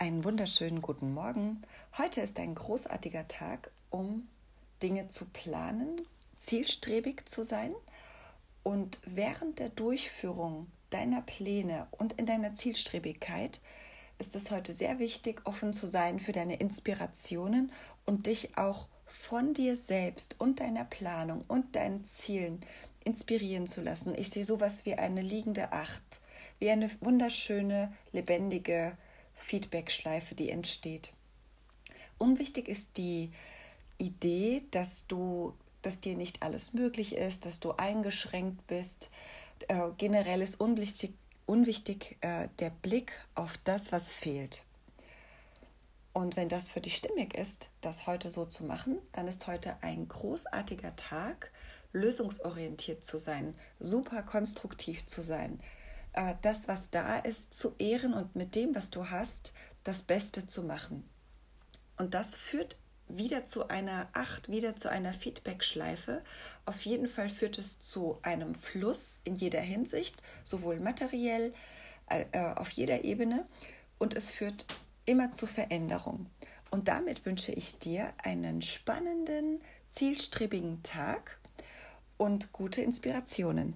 Einen wunderschönen guten Morgen. Heute ist ein großartiger Tag, um Dinge zu planen, zielstrebig zu sein und während der Durchführung deiner Pläne und in deiner Zielstrebigkeit ist es heute sehr wichtig, offen zu sein für deine Inspirationen und dich auch von dir selbst und deiner Planung und deinen Zielen inspirieren zu lassen. Ich sehe sowas wie eine liegende Acht, wie eine wunderschöne, lebendige Feedback-Schleife, die entsteht. Unwichtig ist die Idee, dass du, dass dir nicht alles möglich ist, dass du eingeschränkt bist. Äh, generell ist unwichtig, unwichtig äh, der Blick auf das, was fehlt. Und wenn das für dich stimmig ist, das heute so zu machen, dann ist heute ein großartiger Tag, lösungsorientiert zu sein, super konstruktiv zu sein, äh, das, was da ist, zu ehren und mit dem, was du hast, das Beste zu machen. Und das führt wieder zu einer Acht, wieder zu einer Feedback-Schleife. Auf jeden Fall führt es zu einem Fluss in jeder Hinsicht, sowohl materiell, äh, äh auf jeder Ebene. Und es führt immer zu Veränderung. Und damit wünsche ich dir einen spannenden, zielstrebigen Tag und gute Inspirationen.